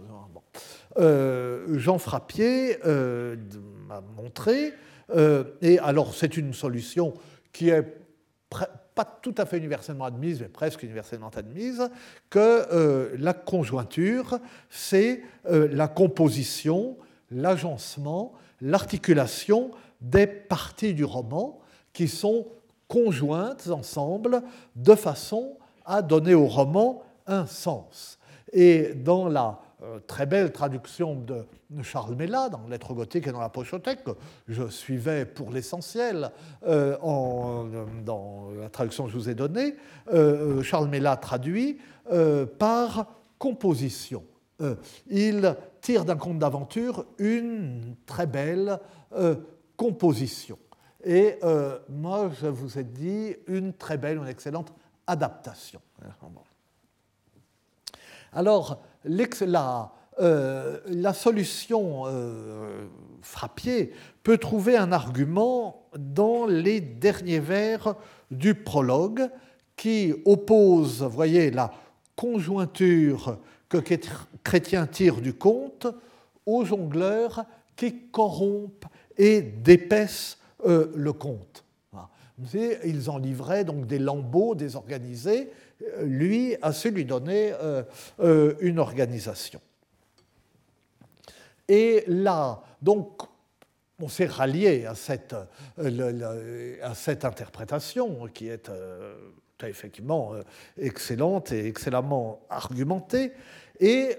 Euh, Jean Frappier euh, m'a montré, et alors c'est une solution qui est pas tout à fait universellement admise, mais presque universellement admise, que la conjointure, c'est la composition, l'agencement, l'articulation des parties du roman qui sont conjointes ensemble de façon à donner au roman un sens. Et dans la euh, très belle traduction de Charles Mella, dans Lettres gothiques et dans la pochothèque, que je suivais pour l'essentiel euh, dans la traduction que je vous ai donnée, euh, Charles Mella traduit par composition. il tire d'un conte d'aventure une très belle composition. Et euh, moi, je vous ai dit une très belle, une excellente adaptation. Alors, la, euh, la solution euh, Frappier peut trouver un argument dans les derniers vers du prologue qui oppose, voyez, la conjointure que Chrétien tire du conte aux jongleurs qui corrompent et dépaissent euh, le conte. Ils en livraient donc des lambeaux désorganisés. Euh, lui a su lui donner euh, une organisation. Et là, donc, on s'est rallié à cette, cette, interprétation qui est effectivement excellente et excellemment argumentée. Et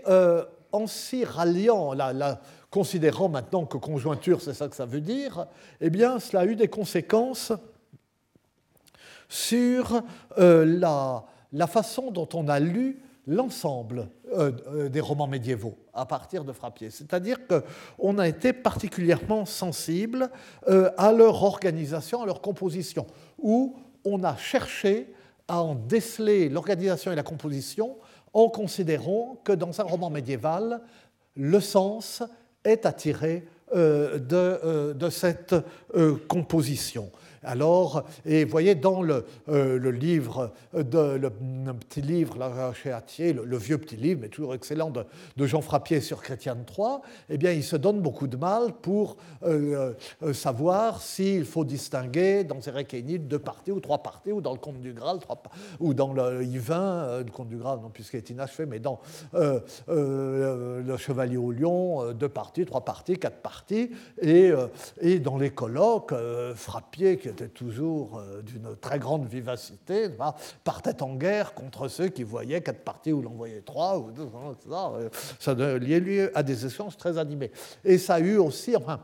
en s'y ralliant, la, la, considérant maintenant que conjointure, c'est ça que ça veut dire, eh bien, cela a eu des conséquences sur euh, la, façon dont on a lu l'ensemble euh, euh, des romans médiévaux à partir de Frappier. C'est-à-dire qu'on a été particulièrement sensible à leur organisation, à leur composition, où on a cherché à en déceler l'organisation et la composition en considérant que dans un roman médiéval, le sens est attiré de, de, cette composition. Alors, et vous voyez dans le, euh, livre, de, le, petit livre là, chez Atier, le, vieux petit livre, mais toujours excellent, de, Jean Frappier sur Chrétien III, eh bien, il se donne beaucoup de mal pour euh, euh, savoir s'il faut distinguer dans Érékénide deux parties ou trois parties, ou dans le Conte du Graal, ou dans le Yvain, le Conte du Graal, non puisqu'il est inachevé, mais dans le Chevalier au Lion, deux parties, trois parties, quatre parties, et, et dans les colloques, Frappier, qui toujours euh, d'une très grande vivacité, partait en guerre contre ceux qui voyaient quatre parties où l'on voyait trois, ou deux, etc. Euh, ça liait lieu à des échanges très animés. Et ça a eu aussi, enfin,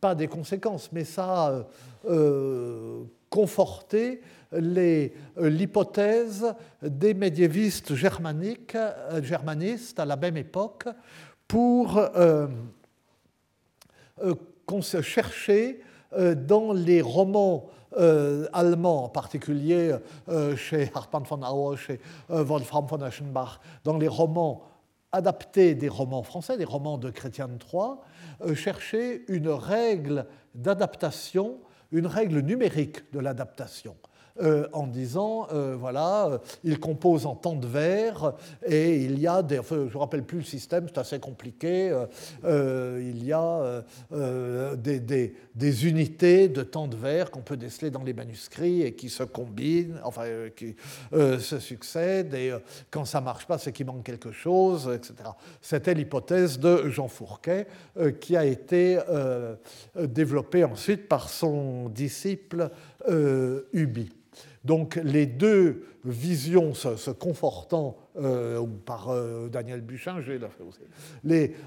pas des conséquences, mais ça a euh, conforté l'hypothèse des médiévistes germaniques, germanistes à la même époque pour euh, chercher euh, dans les romans euh, allemands, en particulier euh, chez Hartmann von Auer, chez Wolfram von Eschenbach, dans les romans adaptés des romans français, des romans de Chrétien III, chercher une règle d'adaptation, une règle numérique de l'adaptation. Euh, en disant, euh, voilà, euh, il compose en temps de vers et il y a des, enfin, je ne rappelle plus le système, c'est assez compliqué, il y a des, des, unités de temps de vers qu'on peut déceler dans les manuscrits et qui se combinent, enfin, qui se succèdent et quand ça ne marche pas, c'est qu'il manque quelque chose, etc. C'était l'hypothèse de Jean Fourquet qui a été développée ensuite par son disciple Ubi. Donc les deux visions se, confortant, euh, par euh, Daniel Buchin,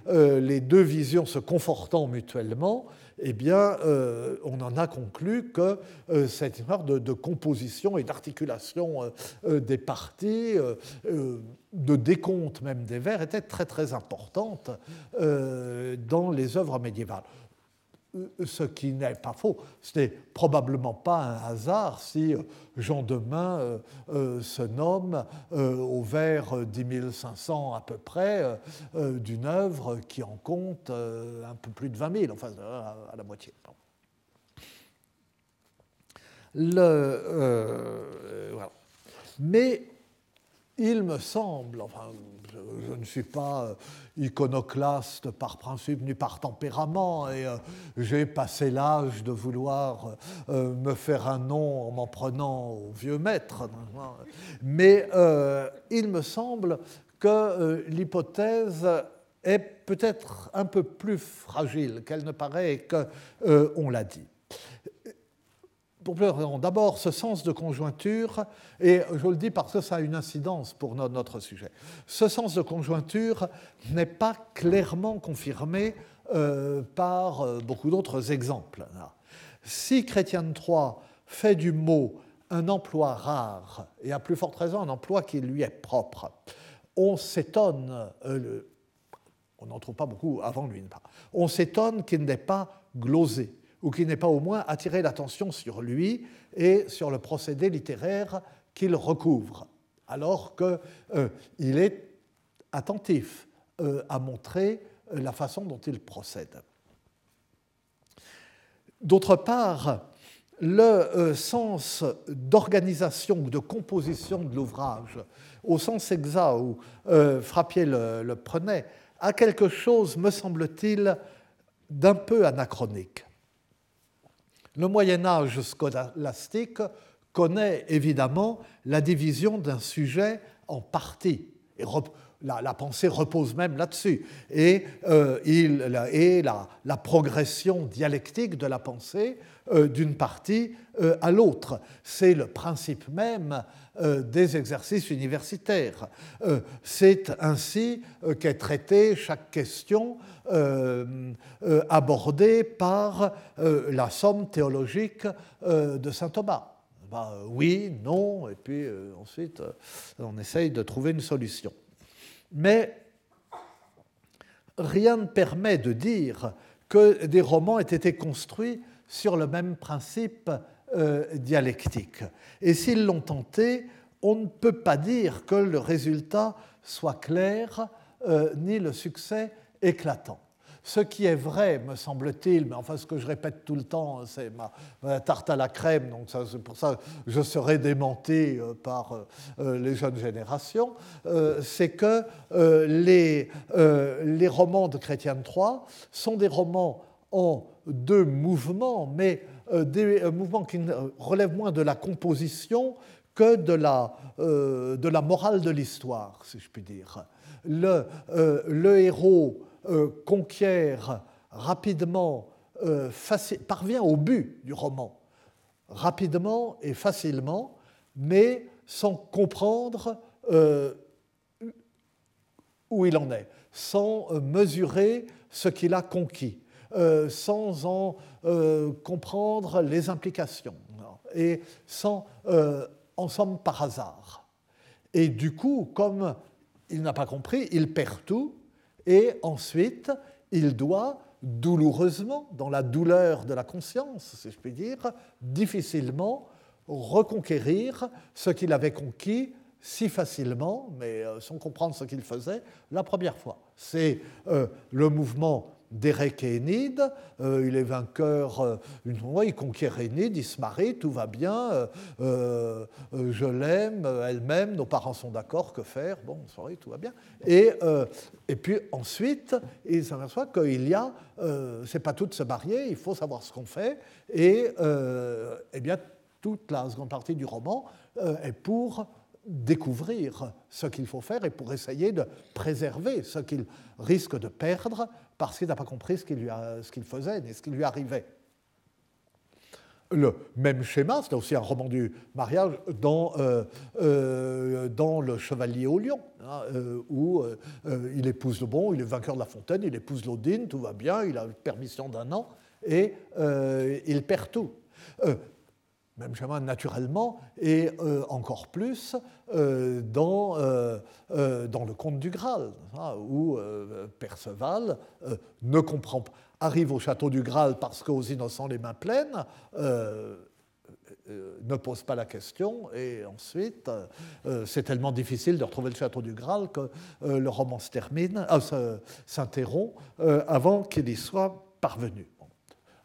euh, visions se confortant mutuellement, eh on en a conclu que cette histoire de, de, composition et d'articulation des parties, de décompte même des vers, était très très importante dans les œuvres médiévales ce qui n'est pas faux. Ce n'est probablement pas un hasard si Jean Demain euh, euh, se nomme euh, au vers 10 500 à peu près d'une œuvre qui en compte un peu plus de 20 000, enfin à la moitié. Mais il me semble, enfin je, ne suis pas euh, iconoclaste par principe ni par tempérament, et euh, j'ai passé l'âge de vouloir euh, me faire un nom en m'en prenant au vieux maître. Mais il me semble que l'hypothèse est peut-être un peu plus fragile qu'elle ne paraît qu'on l'a dit. D'abord, ce sens de conjointure, et je le dis parce que ça a une incidence pour notre sujet. Ce sens de conjointure n'est pas clairement confirmé euh, par euh, beaucoup d'autres exemples. Si Chrétien III fait du mot un emploi rare, et à plus forte raison un emploi qui lui est propre, on s'étonne, euh, on n'en trouve pas beaucoup avant lui, on s'étonne qu'il n'ait pas glosé ou qui n'ait pas au moins attiré l'attention sur lui et sur le procédé littéraire qu'il recouvre, alors qu'il euh, est attentif euh, à montrer euh, la façon dont il procède. D'autre part, le sens d'organisation ou de composition de l'ouvrage, au sens exact où Frappier le prenait, a quelque chose, me semble-t-il, d'un peu anachronique. Le Moyen Âge scolastique connaît évidemment la division d'un sujet en parties. La, pensée repose même là-dessus. Et, euh, la, progression dialectique de la pensée euh, d'une partie euh, à l'autre. C'est le principe même des exercices universitaires. C'est ainsi qu'est traitée chaque question abordée par la somme théologique de saint Thomas. Bah, oui, non, et puis ensuite on essaye de trouver une solution. Mais rien ne permet de dire que des romans aient été construits sur le même principe euh, dialectique. Et s'ils l'ont tenté, on ne peut pas dire que le résultat soit clair euh, ni le succès éclatant. Ce qui est vrai, me semble-t-il, mais enfin ce que je répète tout le temps, c'est ma, tarte à la crème, donc c'est pour ça que je serai démenti euh, par euh, euh, les jeunes générations, c'est que les, les romans de Chrétien Troyes sont des romans en deux mouvements, mais des mouvements qui relèvent moins de la composition que de la, de la morale de l'histoire, si je puis dire. Le, héros euh, conquiert rapidement, euh, parvient au but du roman, rapidement et facilement, mais sans comprendre euh, où il en est, sans mesurer ce qu'il a conquis, sans en comprendre les implications, et sans, en somme, par hasard. Et du coup, comme il n'a pas compris, il perd tout, et ensuite, il doit douloureusement, dans la douleur de la conscience, si je puis dire, difficilement reconquérir ce qu'il avait conquis si facilement, mais euh, sans comprendre ce qu'il faisait la première fois. C'est euh, le mouvement d'Erek et Enid, euh, il est vainqueur euh, il conquiert Enid, il se marie, tout va bien, euh, je l'aime, elle-même, nos parents sont d'accord, que faire Bon, sorry, tout va bien. Et, et puis ensuite, il s'aperçoit qu'il y a, c'est pas tout de se marier, il faut savoir ce qu'on fait, et eh bien toute la seconde partie du roman est pour découvrir ce qu'il faut faire et pour essayer de préserver ce qu'il risque de perdre parce qu'il n'a pas compris ce qu'il faisait ni ce qui lui arrivait. Le même schéma, c'est aussi un roman du mariage dans, euh, euh, Le Chevalier au Lion, hein, euh, où il épouse le bon, il est vainqueur de la fontaine, il épouse l'Odine, tout va bien, il a une permission d'un an, et il perd tout même chemin naturellement, et euh, encore plus euh, dans, euh, dans le conte du Graal, hein, où Perceval ne comprend arrive au château du Graal parce qu'aux innocents les mains pleines, ne pose pas la question, et ensuite, c'est tellement difficile de retrouver le château du Graal que le roman s'interrompt avant qu'il y soit parvenu.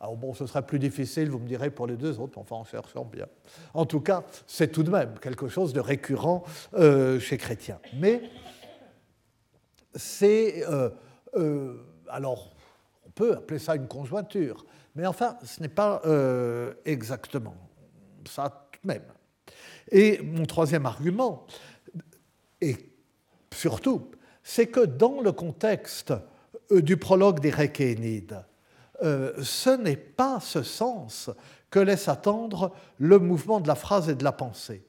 Alors bon, ce sera plus difficile, vous me direz, pour les deux autres, enfin en cherchant bien. En tout cas, c'est tout de même quelque chose de récurrent euh, chez Chrétien. Mais c'est... Euh, euh, alors, on peut appeler ça une conjointure, mais enfin, ce n'est pas exactement ça tout de même. Et mon troisième argument, et surtout, c'est que dans le contexte du prologue des Réquénides, euh, ce n'est pas ce sens que laisse attendre le mouvement de la phrase et de la pensée.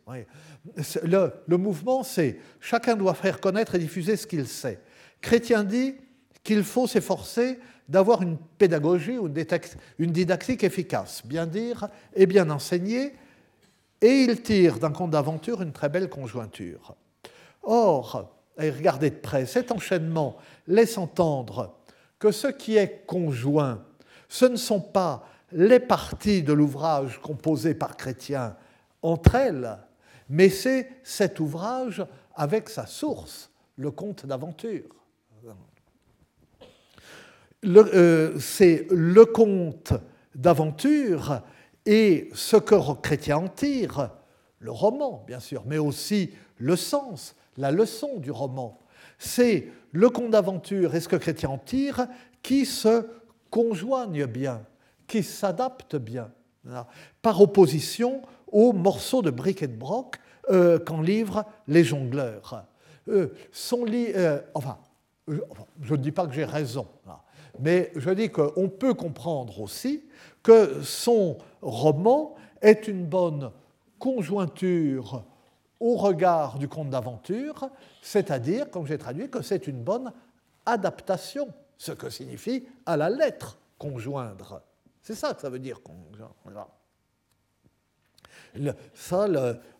Le, mouvement, c'est chacun doit faire connaître et diffuser ce qu'il sait. Chrétien dit qu'il faut s'efforcer d'avoir une pédagogie ou une didactique efficace, bien dire et bien enseigner, et il tire d'un conte d'aventure une très belle conjointure. Or, et regardez de près, cet enchaînement laisse entendre que ce qui est conjoint ce ne sont pas les parties de l'ouvrage composé par Chrétien entre elles, mais c'est cet ouvrage avec sa source, le conte d'aventure. Euh, c'est le conte d'aventure et ce que Chrétien en tire, le roman bien sûr, mais aussi le sens, la leçon du roman. C'est le conte d'aventure et ce que Chrétien en tire qui se conjoignent bien, qui s'adaptent bien, par opposition aux morceaux de briques et de broc euh, qu'en livrent les jongleurs. Euh, euh, enfin, je ne dis pas que j'ai raison, mais je dis qu'on peut comprendre aussi que son roman est une bonne conjointure au regard du conte d'aventure, c'est-à-dire, comme j'ai traduit, que c'est une bonne adaptation ce que signifie à la lettre conjoindre. C'est ça que ça veut dire conjoindre. ça,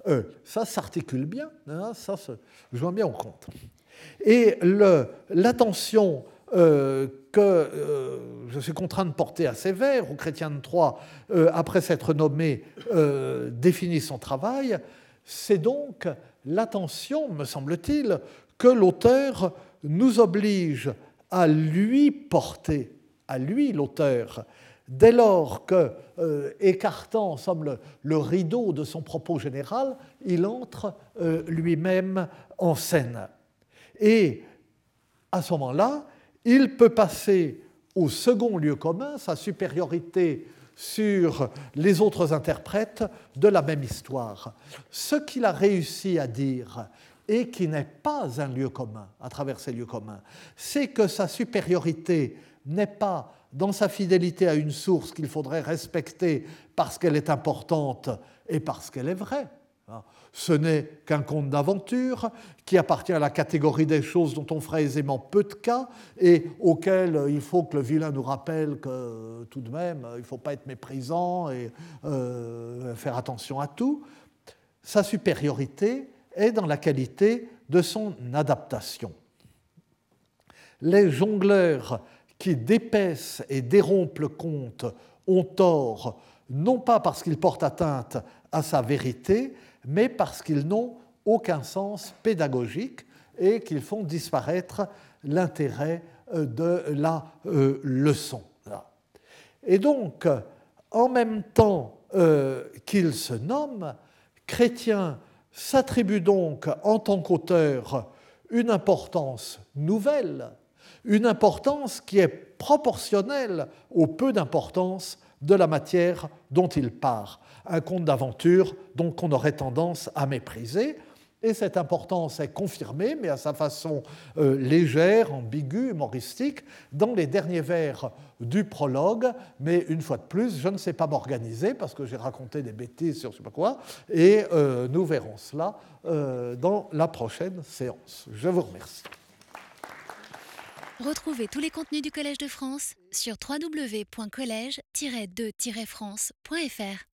euh, ça s'articule bien, hein, ça se joint bien au compte. Et l'attention euh, que euh, je suis contraint de porter à Sévère, au Chrétien de Troyes, après s'être nommé, définit son travail, c'est donc l'attention, me semble-t-il, que l'auteur nous oblige à lui porter à lui, l'auteur, dès lors que, euh, écartant somme, le, rideau de son propos général, il entre euh, lui-même en scène. Et à ce moment-là, il peut passer au second lieu commun, sa supériorité sur les autres interprètes de la même histoire. Ce qu'il a réussi à dire, et qui n'est pas un lieu commun à travers ces lieux communs, c'est que sa supériorité n'est pas dans sa fidélité à une source qu'il faudrait respecter parce qu'elle est importante et parce qu'elle est vraie. Ce n'est qu'un conte d'aventure qui appartient à la catégorie des choses dont on ferait aisément peu de cas et auquel il faut que le vilain nous rappelle que tout de même, il ne faut pas être méprisant et euh, faire attention à tout. Sa supériorité est dans la qualité de son adaptation. Les jongleurs qui dépaissent et dérompent le conte ont tort, non pas parce qu'ils portent atteinte à sa vérité, mais parce qu'ils n'ont aucun sens pédagogique et qu'ils font disparaître l'intérêt euh, de la euh, leçon. Et donc, en même temps euh, qu'il se nomme, Chrétien s'attribue donc en tant qu'auteur une importance nouvelle une importance qui est proportionnelle au peu d'importance de la matière dont il part. Un conte d'aventure donc on aurait tendance à mépriser. Et cette importance est confirmée, mais à sa façon euh, légère, ambiguë, humoristique, dans les derniers vers du prologue. Mais une fois de plus, je ne sais pas m'organiser parce que j'ai raconté des bêtises sur je ne sais pas quoi. Et euh, nous verrons cela euh, dans la prochaine séance. Je vous remercie. Retrouvez tous les contenus du Collège de France sur www.colège-2-france.fr.